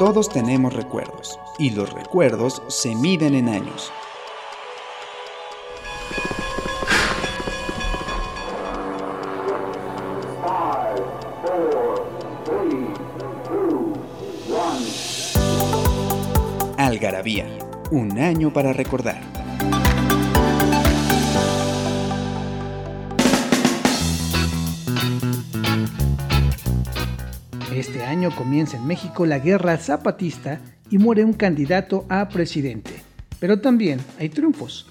Todos tenemos recuerdos y los recuerdos se miden en años. Algarabía, un año para recordar. Este año comienza en México la guerra zapatista y muere un candidato a presidente. Pero también hay triunfos.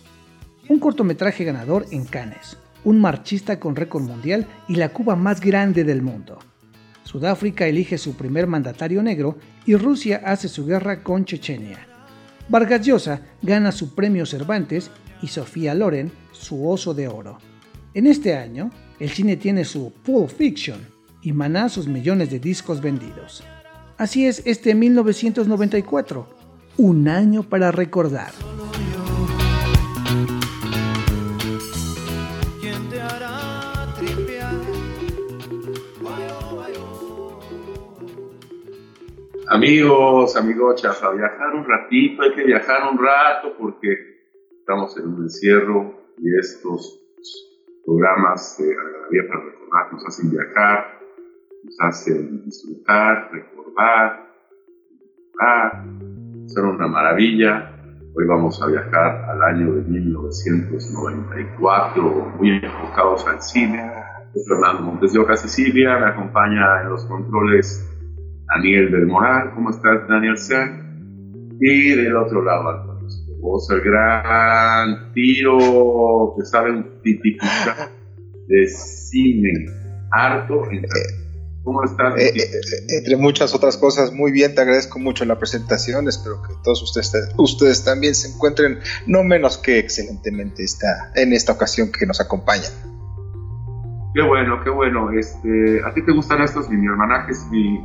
Un cortometraje ganador en Cannes, un marchista con récord mundial y la Cuba más grande del mundo. Sudáfrica elige su primer mandatario negro y Rusia hace su guerra con Chechenia. Vargas Llosa gana su premio Cervantes y Sofía Loren su Oso de Oro. En este año, el cine tiene su Pulp Fiction y Maná sus millones de discos vendidos. Así es este 1994, un año para recordar. Amigos, amigochas, a viajar un ratito, hay que viajar un rato porque estamos en un encierro y estos programas de Alegría para recordar nos hacen viajar, nos hacen disfrutar, recordar, mejorar, son una maravilla. Hoy vamos a viajar al año de 1994, muy enfocados al cine. Fernando Montes de Oca, Sicilia, me acompaña en los controles Daniel del Moral, ¿cómo estás Daniel Sen? Y del otro lado, Antonio vos el gran tiro que sabe un de cine, harto en ¿Cómo estás? Eh, eh, entre muchas otras cosas, muy bien, te agradezco mucho la presentación, espero que todos ustedes, ustedes también se encuentren no menos que excelentemente esta, en esta ocasión que nos acompañan. Qué bueno, qué bueno. Este, ¿A ti te gustan estos mini hermanajes? Mi,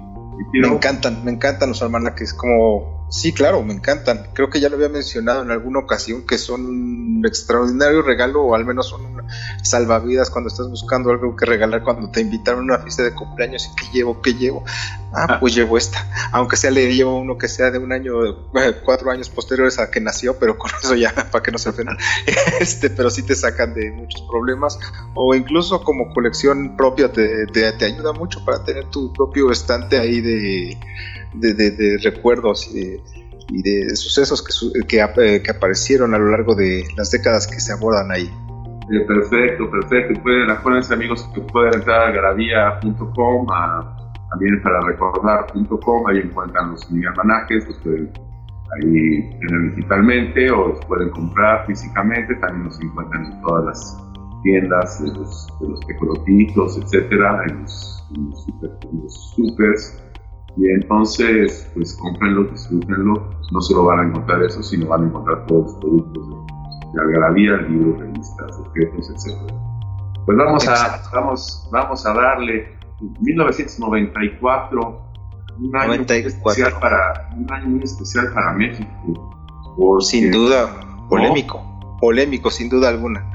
me encantan, me encantan los almanaques, como, sí, claro, me encantan. Creo que ya lo había mencionado en alguna ocasión que son un extraordinario regalo o al menos son una salvavidas cuando estás buscando algo que regalar cuando te invitaron a una fiesta de cumpleaños y que llevo, que llevo. Ah, ah, pues llevo esta. Aunque sea le llevo uno que sea de un año, eh, cuatro años posteriores a que nació, pero con eso ya, para que no se ofendan. Este, pero sí te sacan de muchos problemas. O incluso como colección propia te, te, ayuda mucho para tener tu propio estante ahí de, de, recuerdos y de, sucesos que, eh, que, aparecieron a lo largo de las décadas que se abordan ahí. Eh, perfecto, perfecto. Pueden, acuérdense amigos que pueden entrar a garabía.com a también para recordar.com, ahí encuentran los mini almanajes, los pueden ahí tener digitalmente o los pueden comprar físicamente, también los encuentran en todas las tiendas de los, de los etcétera, en los, supers. Y entonces, pues cómprenlo, disfrútenlo, no solo van a encontrar eso, sino van a encontrar todos los productos de, Algarabía, libros, revistas, objetos, etcétera. Pues vamos a, vamos, vamos a darle 1994, un año, Especial para, un año muy especial para México. Sin duda, polémico, polémico sin duda alguna.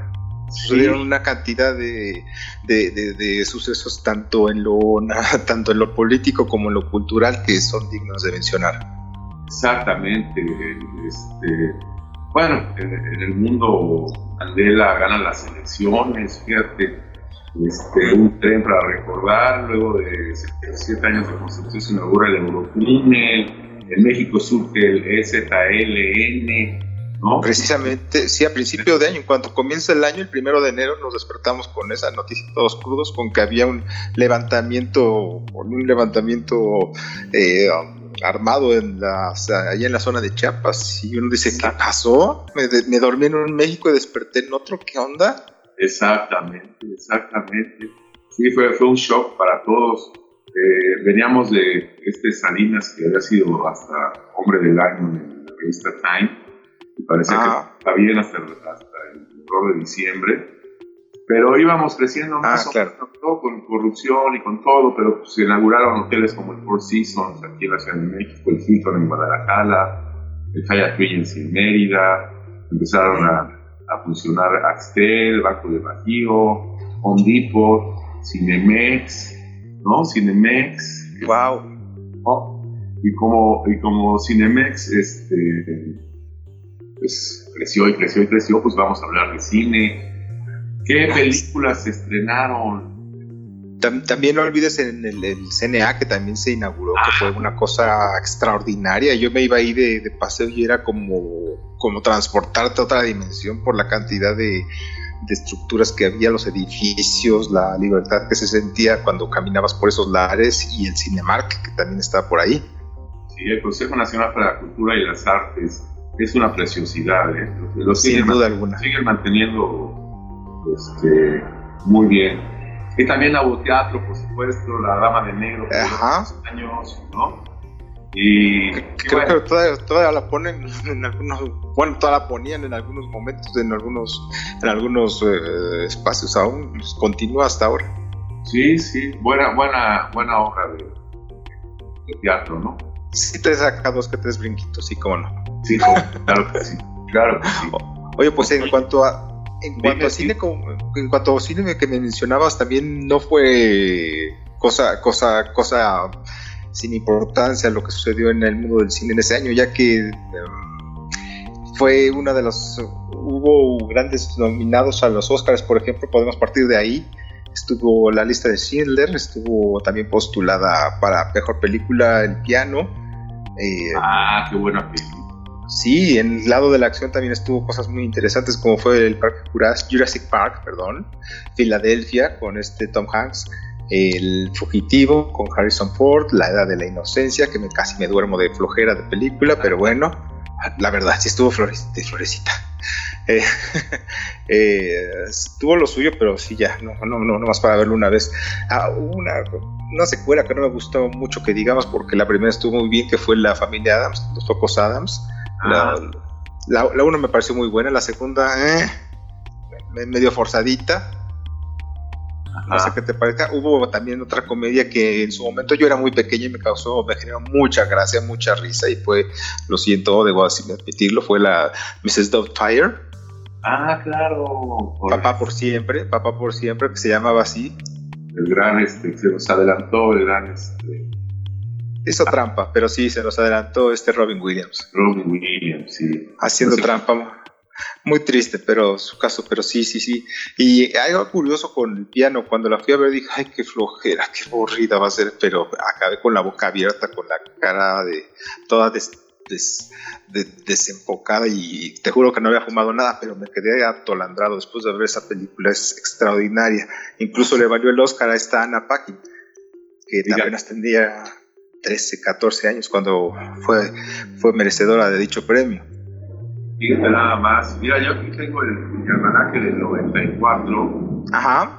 Sucedieron una cantidad de, de, sucesos tanto en, lo, tanto en lo político como en lo cultural que son dignos de mencionar. Exactamente. Este, bueno, en, en el mundo Mandela gana las elecciones, fíjate, este, un tren para recordar, luego de siete años de construcción se inaugura el Eurotúnel, en México surge el EZLN, ¿no? Precisamente, sí, a principio de año, en cuanto comienza el año, el primero de enero, nos despertamos con esa noticia todos crudos, con que había un levantamiento, un levantamiento eh, armado en la, allá en la zona de Chiapas, y uno dice, ¿qué pasó? Me, me dormí en un México y desperté en otro, ¿qué onda? Exactamente, exactamente. Sí, fue, fue un shock para todos. Eh, veníamos de este Salinas, que había sido hasta hombre del año en la revista Time, y parecía que ah. está bien hasta, hasta el error de diciembre. Pero íbamos creciendo ah, más con corrupción y con todo, pero pues, se inauguraron hoteles como el Four Seasons aquí en la Ciudad de México, el Hilton en Guadalajara, el Hyatt Regency en Mérida, empezaron a a funcionar Axtel, Banco de Bajío, Home Depot, Cinemex, ¿no? Cinemex. Wow. Y como, y como Cinemex este, pues, creció y creció y creció, pues vamos a hablar de cine. ¿Qué películas se estrenaron? También no olvides en el, CNA que también se inauguró, que fue una cosa extraordinaria. Yo me iba ahí de, de paseo y era como, como transportarte a otra dimensión por la cantidad de, de estructuras que había, los edificios, la libertad que se sentía cuando caminabas por esos lares y el Cinemark que también estaba por ahí. Sí, el Consejo Nacional para la Cultura y las Artes es una preciosidad. ¿eh? Sin duda alguna. Siguen manteniendo este, muy bien. Y también hubo teatro, por supuesto, La Dama de Negro, por años, ¿no? Y creo que todavía, todavía, la ponen en algunos, bueno, todavía la ponían en algunos momentos, en algunos, en algunos eh, espacios aún, pues, continúa hasta ahora. Sí, sí, buena, buena, buena obra de, teatro, ¿no? Sí te saca dos que tres brinquitos, sí, cómo no. Sí, claro que sí, claro que sí. Oye, pues en cuanto a en cuanto a cine, en cuanto a cine que me mencionabas, también no fue cosa, cosa, cosa sin importancia lo que sucedió en el mundo del cine en ese año, ya que em, fue una de las hubo grandes nominados a los Oscars, por ejemplo, podemos partir de ahí. Estuvo la lista de Schindler, estuvo también postulada para mejor película El piano. Eh, ah, qué buena película. Sí, en el lado de la acción también estuvo cosas muy interesantes como fue el Parque Jurassic Park, perdón, Filadelfia con este Tom Hanks el Fugitivo con Harrison Ford, La Edad de la Inocencia, que me, casi me duermo de flojera de película, pero bueno, la verdad sí estuvo de florecita. Eh, eh, tuvo lo suyo, pero sí ya, no, no, no, no más para verlo una vez. Ah, una, una secuela que no me gustó mucho que digamos, porque la primera estuvo muy bien, que fue La Familia Adams, Los Focos Adams. La, ah. la, una me pareció muy buena, la segunda, eh, medio forzadita no sé qué te parezca. Hubo también otra comedia que en su momento yo era muy pequeño y me causó, me generó mucha gracia, mucha risa y fue, lo siento, debo así admitirlo, fue la Mrs. Doubtfire. Ah, claro. Papá por siempre, Papá por siempre, que se llamaba así. El gran, este, se nos adelantó, el gran, este... Hizo trampa, pero sí, se nos adelantó este Robin Williams. Robin Williams, sí. Haciendo trampa muy triste, pero su caso, pero sí, sí, sí. Y algo curioso con el piano, cuando la fui a ver dije, ay, qué flojera, qué aburrida va a ser, pero acabé con la boca abierta, con la cara de toda desenfocada y te juro que no había fumado nada, pero me quedé atolandrado después de ver esa película, es extraordinaria. Incluso le valió el Oscar a esta Anna Paquin, que apenas tendría 13, 14 años cuando fue, fue merecedora de dicho premio. Fíjate nada más. Mira, yo aquí tengo el, almanaque del 94. Ajá.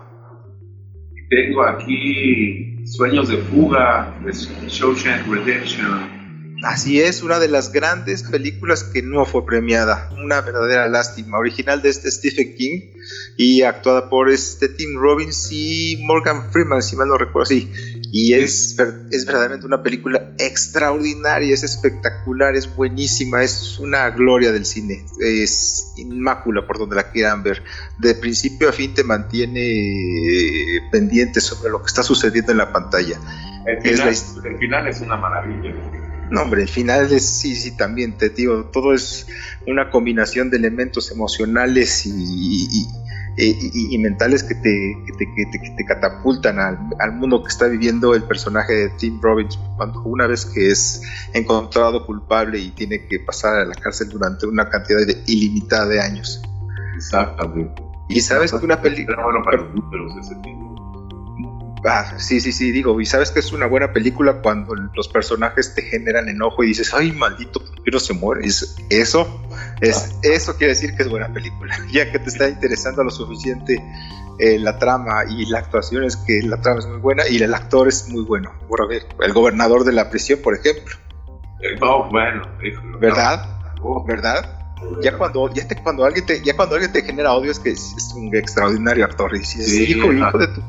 Y tengo aquí Sueños de Fuga de Shawshank Redemption. Así es, una de las grandes películas que no fue premiada. Una verdadera lástima. Original de este Stephen King y actuada por este Tim Robbins y Morgan Freeman, si mal no recuerdo. Sí, y es, es verdaderamente una película extraordinaria, es espectacular, es buenísima, es una gloria del cine, es inmácula por donde la quieran ver. De principio a fin te mantiene eh, pendiente sobre lo que está sucediendo en la pantalla. El final es, el final es una maravilla. No, hombre, el final es, sí, sí, también te digo, todo es una combinación de elementos emocionales y y, mentales que te, que te, catapultan al, mundo que está viviendo el personaje de Tim Robbins cuando una vez que es encontrado culpable y tiene que pasar a la cárcel durante una cantidad de, ilimitada de años. Exactamente. Y sabes que una película... Bueno, para ese Ah, sí, sí, sí, digo, y sabes que es una buena película cuando los personajes te generan enojo y dices, ay, maldito, ¿por qué no se muere? eso, es, eso quiere decir que es buena película, ya que te está interesando lo suficiente eh, la trama y la actuación es que la trama es muy buena y el actor es muy bueno. Por ver, el gobernador de la prisión, por ejemplo. Oh, bueno, ¿verdad? Oh. ¿Verdad? ya cuando ya te, cuando alguien te ya cuando alguien te genera odio es que es, un extraordinario actor y dices, sí, hijo, hijo de tu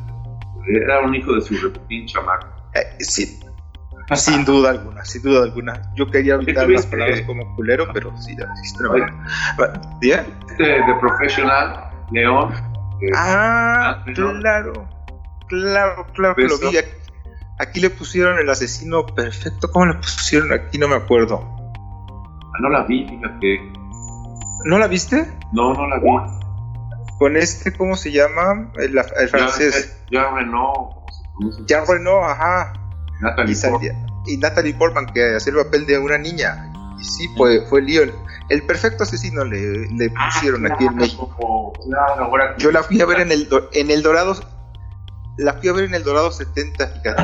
era un hijo de su reputín chamaco. Eh, sí, sin duda alguna, sin duda alguna. Yo quería evitar las palabras como culero, pero sí, ya existe ¿Ya? Este de profesional, León. ah, claro, claro, claro que lo vi. Aquí le pusieron el asesino perfecto. ¿Cómo le pusieron aquí? No me acuerdo. Ah, no la vi, fíjate. ¿No la viste? No, no la vi. Con este, ¿cómo se llama? El, el francés. Jean Reno. Jean Reno, ajá. Natalie y, salía, y Natalie Portman, que hacía el papel de una niña. Y sí, fue, fue Leon. El perfecto asesino le, le Ah, pusieron aquí en México. Claro, Yo la fui a ver en el, en el Dorado. La fui a ver en el Dorado 70, fíjate.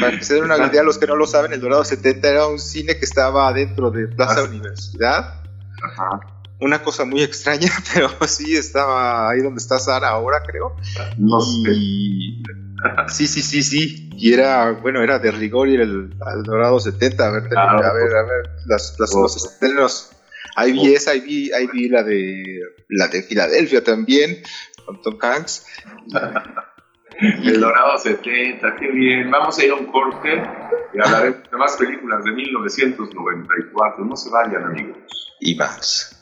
Para que se den una idea a los que no lo saben, el Dorado 70 era un cine que estaba dentro de Plaza Ah. Universidad. Ajá. Una cosa muy extraña, pero sí estaba ahí donde está Sara ahora, creo. No sé. Y... Sí, sí, sí, sí. Y era, bueno, era de rigor ir el, Dorado 70. A ver, Claro. a ver, a ver, las, las- Oh. los estrenos. Ahí vi esa, ahí vi, ahí vi la de la de Filadelfia también, con Tom Hanks. El Dorado 70, qué bien. Vamos a ir a un corte y hablaremos de más películas de 1994. No se vayan, amigos. Y más.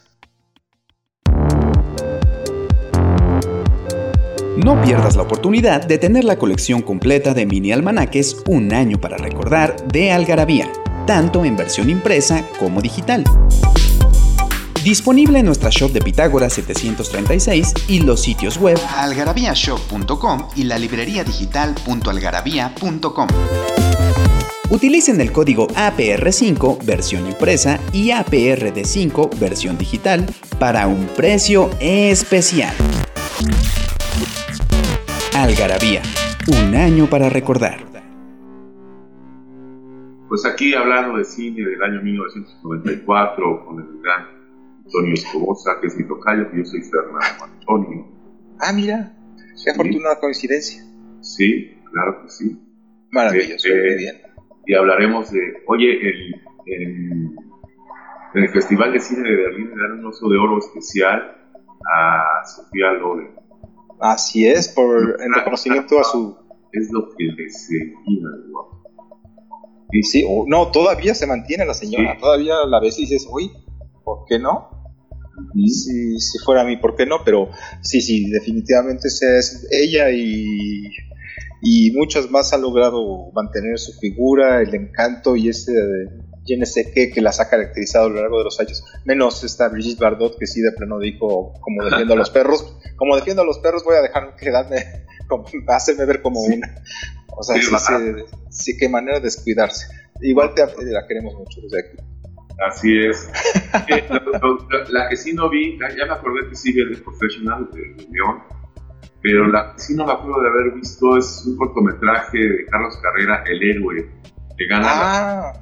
No pierdas la oportunidad de tener la colección completa de mini almanaques Un año para recordar de Algarabía, tanto en versión impresa como digital. Disponible en nuestra shop de Pitágoras 736 y los sitios web algarabíashop.com y la librería digital.algarabía.com. Utilicen el código APR5 versión impresa y APRD5 versión digital para un precio especial. Algarabía, un año para recordar. Pues aquí hablando de cine del año 1994 con el gran Antonio Escobosa, que es mi tocayo, que yo soy Fernando Antonio. Ah, mira, qué afortunada coincidencia. Sí, claro que sí. Maravilloso, Eh, muy bien. Y hablaremos de, oye, el, el- en el Festival de Cine de Berlín le dan un oso de oro especial a Sofía Loren. Así es, por en reconocimiento a su. Es lo que le seguía, guapo. Y sí, oh, no, todavía se mantiene la señora, Sí. todavía la ves y dices, uy, ¿por qué no? Si, si fuera a mí, ¿por qué no? Pero sí, sí, definitivamente es ella y, y muchas más han logrado mantener su figura, el encanto y ese yo no sé qué que las ha caracterizado a lo largo de los años. Menos esta Brigitte Bardot que sí de plano dijo, como defiendo a los perros, como defiendo a los perros voy a dejar quedarme, como, hacerme ver como Sí. una. O sea, Sí, sí, sí, qué manera de descuidarse. Igual te, la queremos mucho desde aquí. Así es. Eh, la, la- la que sí no vi, la- ya me acordé que sí vi el Professional de, de León, pero la que sí no me acuerdo de haber visto es un cortometraje de Carlos Carrera, El Héroe, que gana Ah,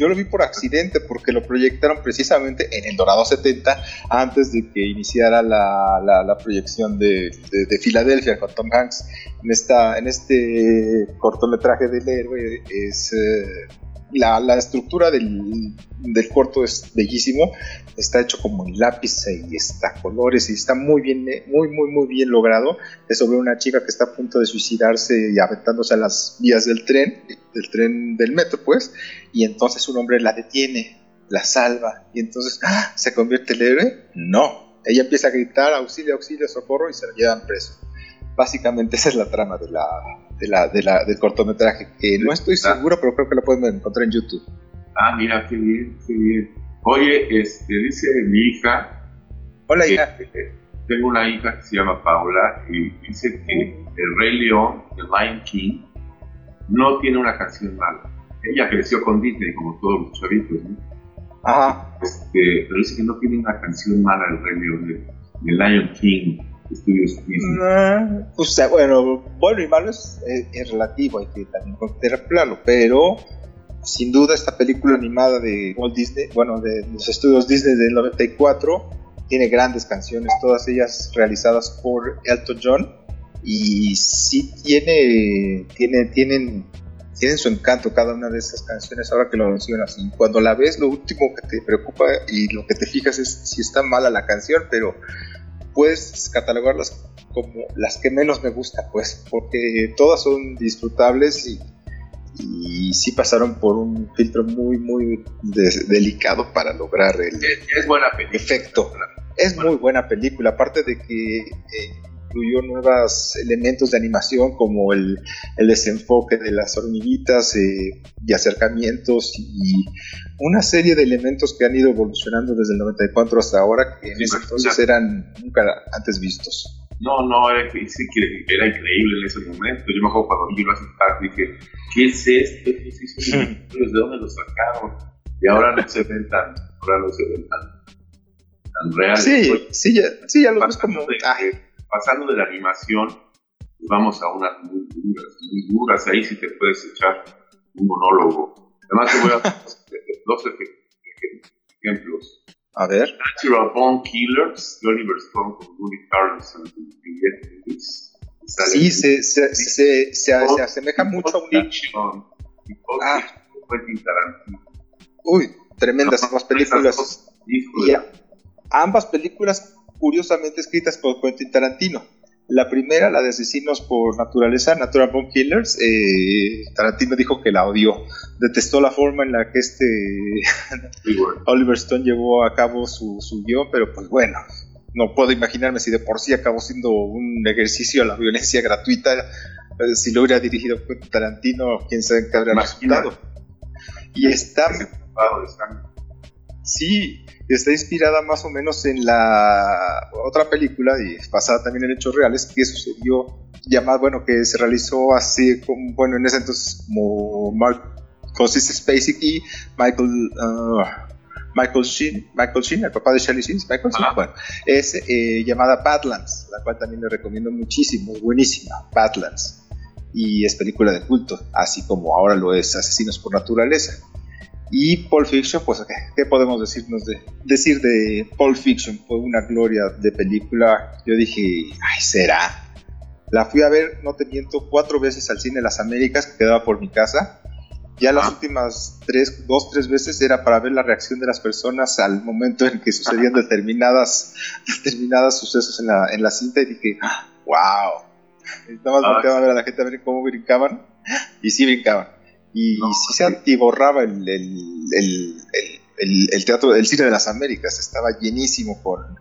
yo lo vi por accidente porque lo proyectaron precisamente en el Dorado 70 antes de que iniciara la, la- proyección de, de- de Filadelfia con Tom Hanks. En, esta, en este cortometraje del héroe es... eh, la, la estructura del, del corto es bellísimo, está hecho como en lápiz y está colores y está muy bien, muy, muy, muy bien logrado. Es sobre una chica que está a punto de suicidarse y aventándose a las vías del tren, del tren del metro, pues, y entonces un hombre la detiene, la salva, y entonces ¡ah! se convierte el héroe. No, ella empieza a gritar auxilio, auxilio, socorro y se la llevan preso. Básicamente esa es la trama de la, de la, de la- del cortometraje, que no estoy seguro, pero creo que la pueden encontrar en YouTube. Ah, mira, qué bien, qué bien. Oye, este, dice mi hija, Hola, que, hija. eh, tengo una hija que se llama Paula y dice que el Rey León, el Lion King, no tiene una canción mala. Ella creció con Disney como todos los chavitos, ¿no? Ajá. Este, pero dice que no tiene una canción mala el Rey León de, de Lion King, Estudios Disney. O sea, bueno, bueno y malo es, es- es relativo, hay que también contemplarlo, pero sin duda esta película animada de Walt Disney, bueno, de los estudios Disney del 94, tiene grandes canciones, todas ellas realizadas por Elton John, y sí tiene, tiene, tienen, tienen su encanto cada una de esas canciones, ahora que lo mencionas, y cuando la ves lo último que te preocupa y lo que te fijas es si está mala la canción, pero puedes catalogarlas como las que menos me gustan, pues, porque todas son disfrutables y, y sí pasaron por un filtro muy, muy de- delicado para lograr el Es, es buena película. efecto. Es muy buena película, aparte de que eh, incluyó nuevos elementos de animación como el, desenfoque de las hormiguitas eh, y acercamientos y una serie de elementos que han ido evolucionando desde el 94 hasta ahora que en ese entonces eran nunca antes vistos. No, no, era, era increíble en ese momento. Yo me acuerdo cuando vi lo a dije, ¿qué es esto? ¿De dónde lo sacaron? Y ahora no se ven tan, ahora no se ven tan, tan reales. Sí, sí, ya, sí, ya lo ves como... De, ah. Pasando de la animación, vamos a unas muy duras, muy duras. Ahí sí te puedes echar un monólogo. Además te voy a dar dos ejemplos. A ver. Natural Bone Killers, de Oliver Stone con Woody Harrelson y Sí, se, se, se, se, asemeja mucho a una. Ah. Uy, tremendas ambas películas. Y ambas películas curiosamente escritas por Quentin Tarantino. La primera, la de Asesinos por Naturaleza, Natural Born Killers, eh, Tarantino dijo que la odió. Detestó la forma en la que este Oliver Stone llevó a cabo su, su guion, pero pues bueno, no puedo imaginarme si de por sí acabó siendo un ejercicio a la violencia gratuita. Eh, si lo hubiera dirigido Tarantino, quién sabe qué habría resultado. Y está. Sí, está inspirada más o menos en la otra película y basada también en hechos reales que sucedió llamada bueno que se realizó así como bueno en ese entonces como Mark Consist Spacek y Michael uh, Michael Sheen, Michael Sheen, el papá de Shelly Sheen, Michael Sheen, bueno, es eh, llamada Badlands, la cual también le recomiendo muchísimo, es buenísima, Badlands, y es película de culto, así como ahora lo es Asesinos por Naturaleza. Y Pulp Fiction, pues, ¿qué, podemos decirnos de, decir de Pulp Fiction? Fue una gloria de película. Yo dije, ay, será. La fui a ver, no te miento, cuatro veces al cine Las Américas, que quedaba por mi casa. Ya las ah. últimas tres, dos, tres veces era para ver la reacción de las personas al momento en que sucedían determinadas, determinadas sucesos en la, en la cinta y dije, wow. Nada más a ver a la gente a ver cómo brincaban y sí brincaban y sí se atiborraba el, el, el, teatro, el cine de las Américas, estaba llenísimo con,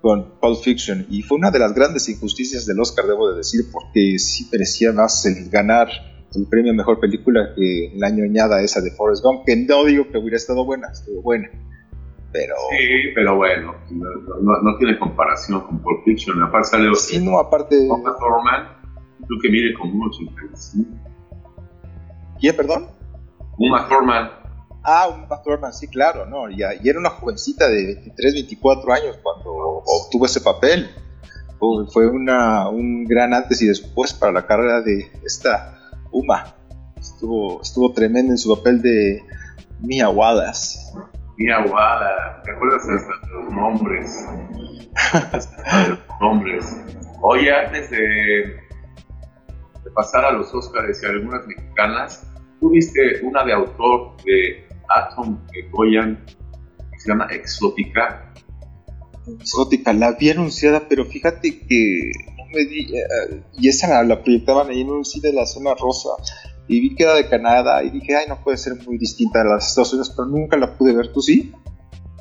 con Pulp Fiction y fue una de las grandes injusticias del Oscar, debo de decir, porque sí merecía más el ganar el premio a mejor película que la añoñada esa de Forrest Gump, que no digo que hubiera estado buena, estuvo buena. Pero... Sí, pero bueno, no, tiene comparación con Pulp Fiction. Aparte sale sí, no, aparte... tú que mire con un 85 ¿Quién, perdón? Uma Thurman. Ah, Uma Thurman, sí, claro, ¿no? Y, y, era una jovencita de 23, 24 años cuando obtuvo ese papel. Fue una, un gran antes y después para la carrera de esta Uma. Estuvo, estuvo tremenda en su papel de Mia Wallace. Mia Wallace, ¿te acuerdas hasta los nombres? los nombres. Oye, antes de, de pasar a los Oscars y algunas mexicanas, Tuviste una de autor de Atom Goyan que se llama Exótica. Exótica, la vi anunciada, pero fíjate que no me di, eh, y esa la, proyectaban ahí en un cine de la zona rosa y vi que era de Canadá y dije, ay, no puede ser muy distinta a las Estados Unidos, pero nunca la pude ver, ¿tú sí?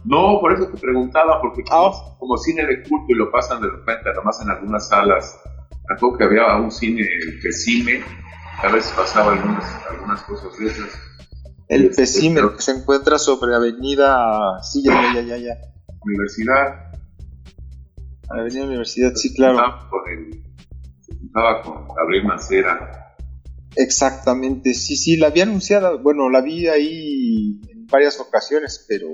No, por eso te preguntaba, porque como, ah. como cine de culto y lo pasan de repente, nomás en algunas salas, algo que había un cine, el cine a veces pasaba algunas, algunas cosas de esas. El este, que se encuentra sobre Avenida. Sí, ya, ya, ya, ya. Universidad. Avenida Universidad, sí, claro. se juntaba con Gabriel Macera. Exactamente, sí, sí, la había anunciada. Bueno, la vi ahí en varias ocasiones, pero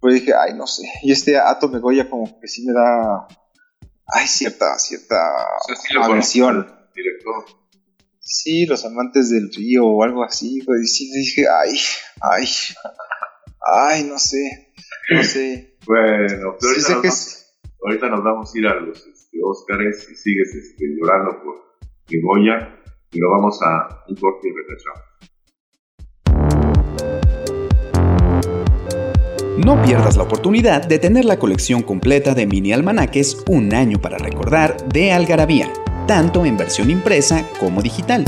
pues dije, ay, no sé. Y este Ato Megoya, como que sí me da. Ay, cierta, cierta o aversión. Director sí, los amantes del río o algo así, pues sí dije, ay, ay, ay, no sé, no sé. Bueno, pero ahorita, nos, vamos a ir a los este, Óscares y sigues este, llorando por Goya y lo vamos a un corte y regresamos. No pierdas la oportunidad de tener la colección completa de mini almanaques Un año para recordar de Algarabía tanto en versión impresa como digital.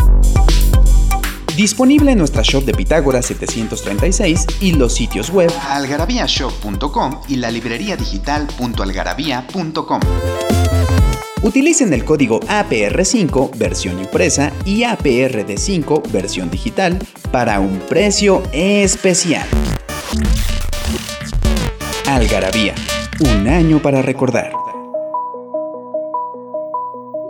Disponible en nuestra shop de Pitágoras 736 y los sitios web algarabíashop.com y la librería digital.algarabía.com. Utilicen el código APR5 versión impresa y APRD5 versión digital para un precio especial. Algarabía, un año para recordar.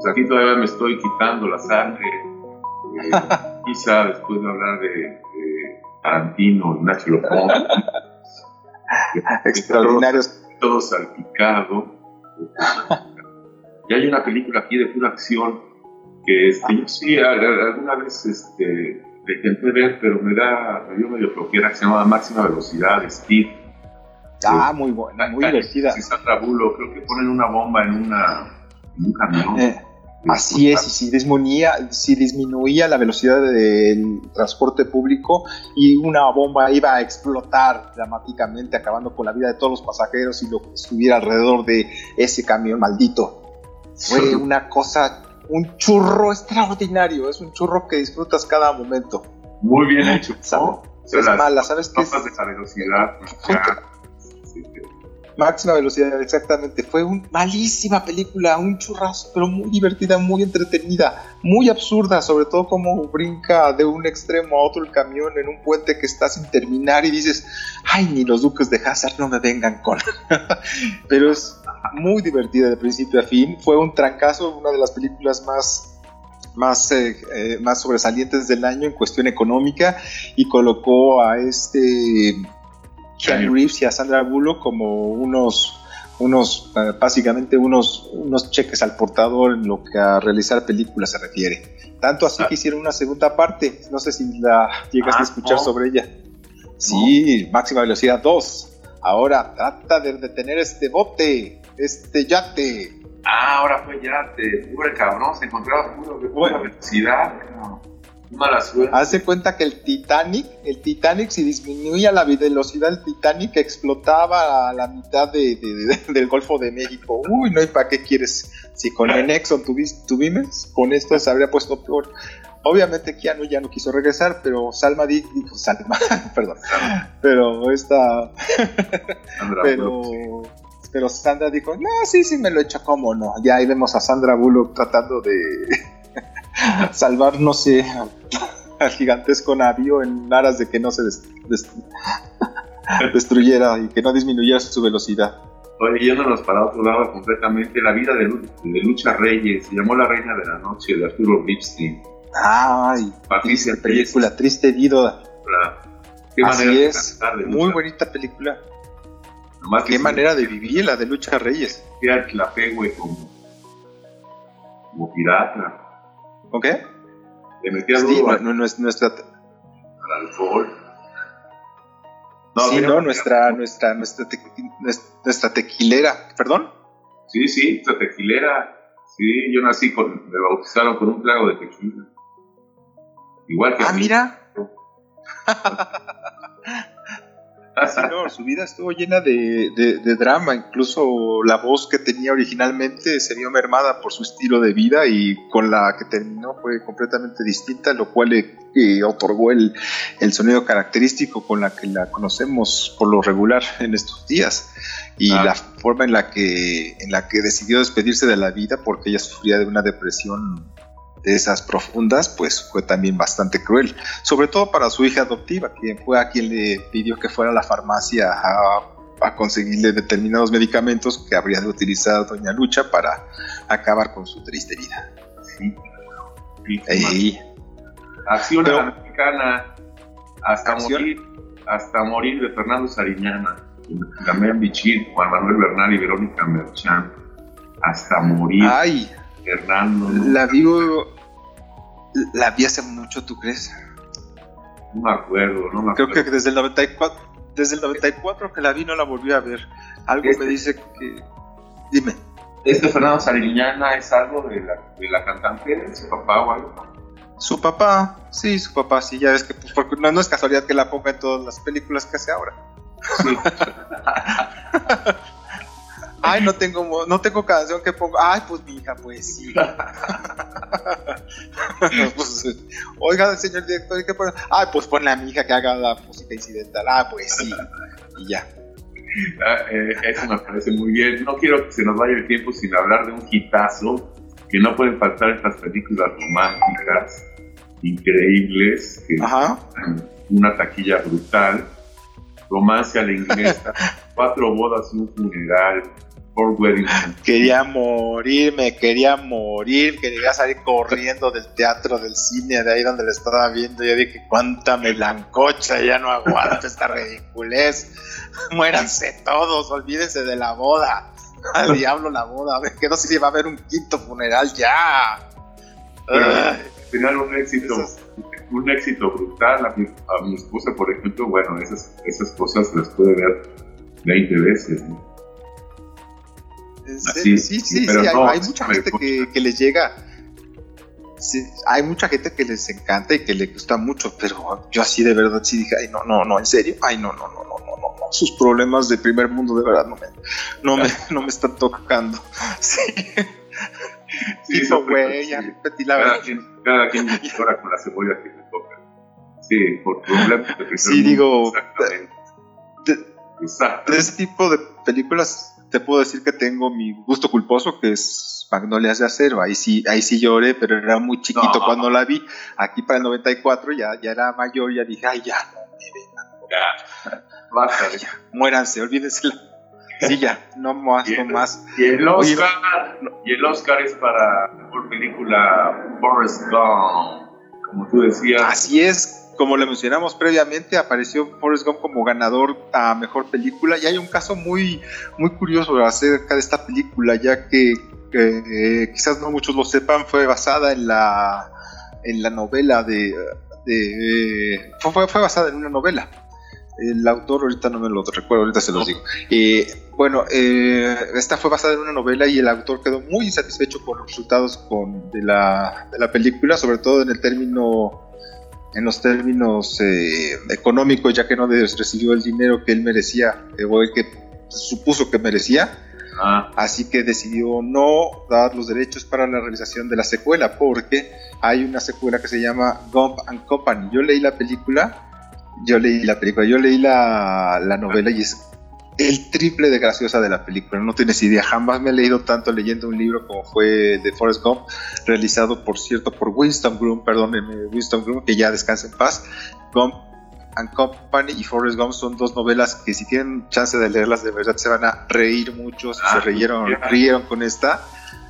Pues aquí todavía me estoy quitando la sangre. Eh, quizá después de hablar de, de Tarantino, Nacho Lopón. Extraordinarios. Todo, todo salpicado. Y hay una película aquí de pura acción que este, yo sí alguna vez este, intenté ver, pero me da, me dio medio flojera, que se llama Máxima Velocidad, Speed. Ah, muy buena, muy divertida. Sí, Sandra Bullock, creo que ponen una bomba en, una, en un camión. Eh, así es, y si disminuía, si disminuía la velocidad del transporte público y una bomba iba a explotar dramáticamente, acabando con la vida de todos los pasajeros y lo que estuviera alrededor de ese camión maldito. Fue una cosa, un churro extraordinario, es un churro que disfrutas cada momento. Muy bien hecho. ¿no? es mala, ¿sabes qué? de esa velocidad. Pues, Máxima velocidad, exactamente. Fue una malísima película, un churrazo, pero muy divertida, muy entretenida, muy absurda, sobre todo como brinca de un extremo a otro el camión en un puente que está sin terminar y dices, ay, ni los duques de Hazard no me vengan con. pero es muy divertida de principio a fin. Fue un trancazo, una de las películas más más, eh, eh, más sobresalientes del año en cuestión económica y colocó a este Keanu Reeves y a Sandra Bullock como unos, unos eh, básicamente unos, unos cheques al portador en lo que a realizar películas se refiere. Tanto así ah. que hicieron una segunda parte, no sé si la llegaste a ah, escuchar sobre ella. Sí, máxima velocidad 2. Ahora trata de detener este bote, este yate. Ah, ahora fue yate. Pobre cabrón, se encontraba puro de pura velocidad. Mala suerte. Hace cuenta que el Titanic, el Titanic, si disminuía la velocidad del Titanic, explotaba a la mitad de, del Golfo de México. Uy, no, ¿y para qué quieres? Si con el Nexon tuvimos, con esto se habría puesto peor. Obviamente Keanu ya no quiso regresar, pero Salma dijo, Salma, perdón, pero esta, pero, pero Sandra dijo, no, sí, sí me lo he hecho, ¿cómo no? Ya ahí vemos a Sandra Bullock tratando de salvar, no sé, al gigantesco navío en aras de que no se destruyera y que no disminuyera su velocidad. Oye, yéndonos para otro lado completamente, la vida de, Lucha Reyes, se llamó La Reina de la Noche, de Arturo Ripstein. Ay, Patricia película, triste vida. Qué Así es, muy bonita película. Qué manera de vivir la de Lucha Reyes. La güey, como, como pirata. ¿Con qué? Le metía sí, duro no, no, es nuestra... al alcohol. No, sí, no, nuestra, nuestra, nuestra, nuestra tequilera, ¿perdón? Sí, sí, nuestra tequilera. Sí, yo nací con, me bautizaron con un trago de tequila. Igual que Ah, mira. Sí, no, su vida estuvo llena de, de, drama, incluso la voz que tenía originalmente se vio mermada por su estilo de vida y con la que terminó fue completamente distinta, lo cual le otorgó el, el, sonido característico con la que la conocemos por lo regular en estos días. Y ah. la forma en la que en la que decidió despedirse de la vida porque ella sufría de una depresión de esas profundas, pues fue también bastante cruel, sobre todo para su hija adoptiva, quien fue a quien le pidió que fuera a la farmacia a, conseguirle determinados medicamentos que habría de utilizar Doña Lucha para acabar con su triste vida. Sí. Acción mexicana hasta morir, hasta morir de Fernando Sariñana, Damián Bichir, Juan Manuel Bernal y Verónica Merchán, hasta morir. Ay, Fernando. La vivo la vi hace mucho, ¿tú crees? No me acuerdo, no me acuerdo. Creo que desde el 94, desde el 94 que la vi no la volví a ver. Algo me dice que... Dime. ¿Este Fernando Sariñana es algo de la, de la cantante, de su papá o algo? Su papá, sí, su papá, sí, ya ves que pues, porque no, no es casualidad que la ponga en todas las películas que hace ahora. Sí. Ay, no tengo, no tengo canción que pongo. Ay, pues mi hija, pues sí. pues, oiga, señor director, ¿qué pone? Ay, pues pon a mi hija que haga la música incidental. Ah, pues sí. Y ya. Ah, eh, eso me parece muy bien. No quiero que se nos vaya el tiempo sin hablar de un hitazo que no pueden faltar estas películas románticas increíbles, que una taquilla brutal, romance a la inglesa, cuatro bodas y un funeral, weddings. Quería morirme, quería morir, quería salir corriendo del teatro, del cine, de ahí donde le estaba viendo. Yo dije, cuánta melancocha, ya no aguanto esta ridiculez. Muéranse todos, olvídense de la boda. Al diablo la boda, que no sé si va a haber un quinto funeral ya final un éxito, un éxito brutal. A mi, esposa, por ejemplo, bueno, esas, esas cosas las puede ver 20 veces. Sí, sí, sí, hay, mucha gente que, que les llega. hay mucha gente que les encanta y que le gusta mucho, pero yo así de verdad sí dije, ay, no, no, no, en serio, ay, no, no, no, no, no, no, no. sus problemas de primer mundo de verdad no me, no me, no me están tocando. Sí. Sí, eso, güey, ya repetí la verdad. Cada quien ahora con la cebolla que le toca. Sí, por problemas de Sí, digo. De, de, ese tipo de películas te puedo decir que tengo mi gusto culposo, que es Magnolias de Acero. Ahí sí, ahí sí lloré, pero era muy chiquito cuando la vi. Aquí para el 94 ya, ya era mayor, ya dije, ay, ya, no me vengan. Ya, basta. muéranse, olvídense Sí, ya, no más, no más. Y el Oscar, y el Oscar es para mejor película Forrest Gump, como tú decías. Así es, como le mencionamos previamente, apareció Forrest Gump como ganador a mejor película. Y hay un caso muy, muy curioso acerca de esta película, ya que eh, quizás no muchos lo sepan, fue basada en la, en la novela de. de fue, fue basada en una novela el autor ahorita no me lo recuerdo, ahorita se los digo. bueno, eh, esta fue basada en una novela y el autor quedó muy insatisfecho con los resultados con, de, la, de la película, sobre todo en el término en los términos eh, económicos, ya que no recibió el dinero que él merecía, eh, o el que supuso que merecía. Ah. Así que decidió no dar los derechos para la realización de la secuela, porque hay una secuela que se llama Gump and Company. Yo leí la película yo leí la película, yo leí la, novela y es el triple de graciosa de la película. No tienes idea, jamás me he leído tanto leyendo un libro como fue de Forrest Gump, realizado por cierto por Winston Groom, perdónenme, Winston Groom, que ya descansa en paz. Gump and Company y Forrest Gump son dos novelas que si tienen chance de leerlas de verdad se van a reír mucho, se ah, rieron, rieron con esta.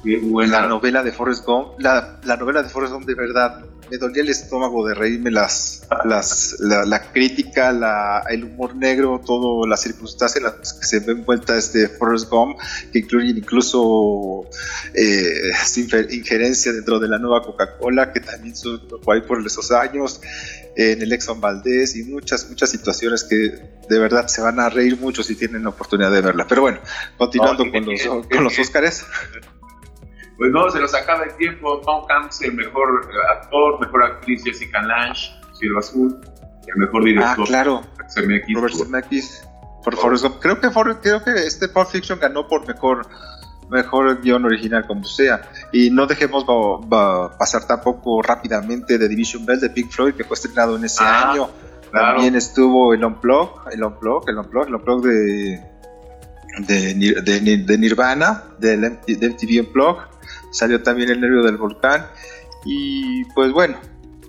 La novela de Forrest Gump, la, la novela de Forrest Gump de verdad me dolía el estómago de reírme las, las la, crítica, la, el humor negro, todo las circunstancias en las que se ve envuelta este Forrest Gump, que incluyen incluso eh, injerencia dentro de la nueva Coca-Cola, que también por ahí por esos años, en el Exxon Valdez y muchas, muchas situaciones que de verdad se van a reír mucho si tienen la oportunidad de verla. Pero bueno, continuando con, los, con los Óscares. Pues no, se los acaba el tiempo. Tom Hanks, el mejor actor, mejor actriz Jessica Lange, Cielo Azul, el mejor director. Ah, claro. Robert Zemeckis. Por Forrest Gump. Creo que, creo que este Pulp Fiction ganó por mejor mejor guion original como sea. Y no dejemos pasar tampoco rápidamente de Division Bell de Pink Floyd, que fue estrenado en ese ah, año. También estuvo el Unplug, el Unplug, el Unplug, el Unplug de, de, de, Nirvana, del MTV Unplug salió también El Nervio del Volcán y pues bueno,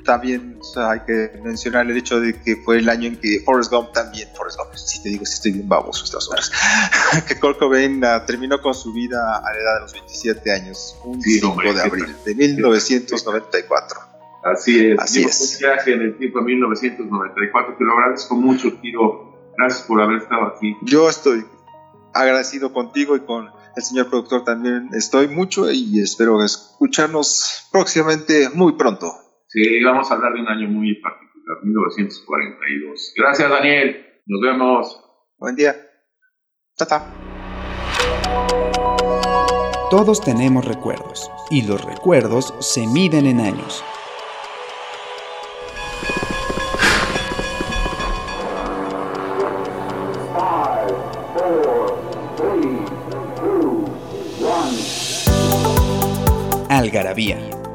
también hay que mencionar el hecho de que fue el año en que Forrest Gump también, Forrest Gump, si te digo si estoy bien baboso estas horas, que Kurt Cobain ah, terminó con su vida a la edad de los 27 años, un 5 de abril de 1994. Así es, Así es. un viaje en el tiempo de 1994, te lo agradezco mucho, Tiro, gracias por haber estado aquí. Yo estoy agradecido contigo y con el señor productor también estoy mucho y espero escucharnos próximamente muy pronto. Sí, vamos a hablar de un año muy particular, 1942. Gracias, Daniel. Nos vemos. Buen día. Tata. Todos tenemos recuerdos y los recuerdos se miden en años.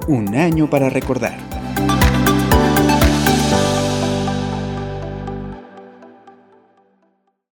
Un año para recordar.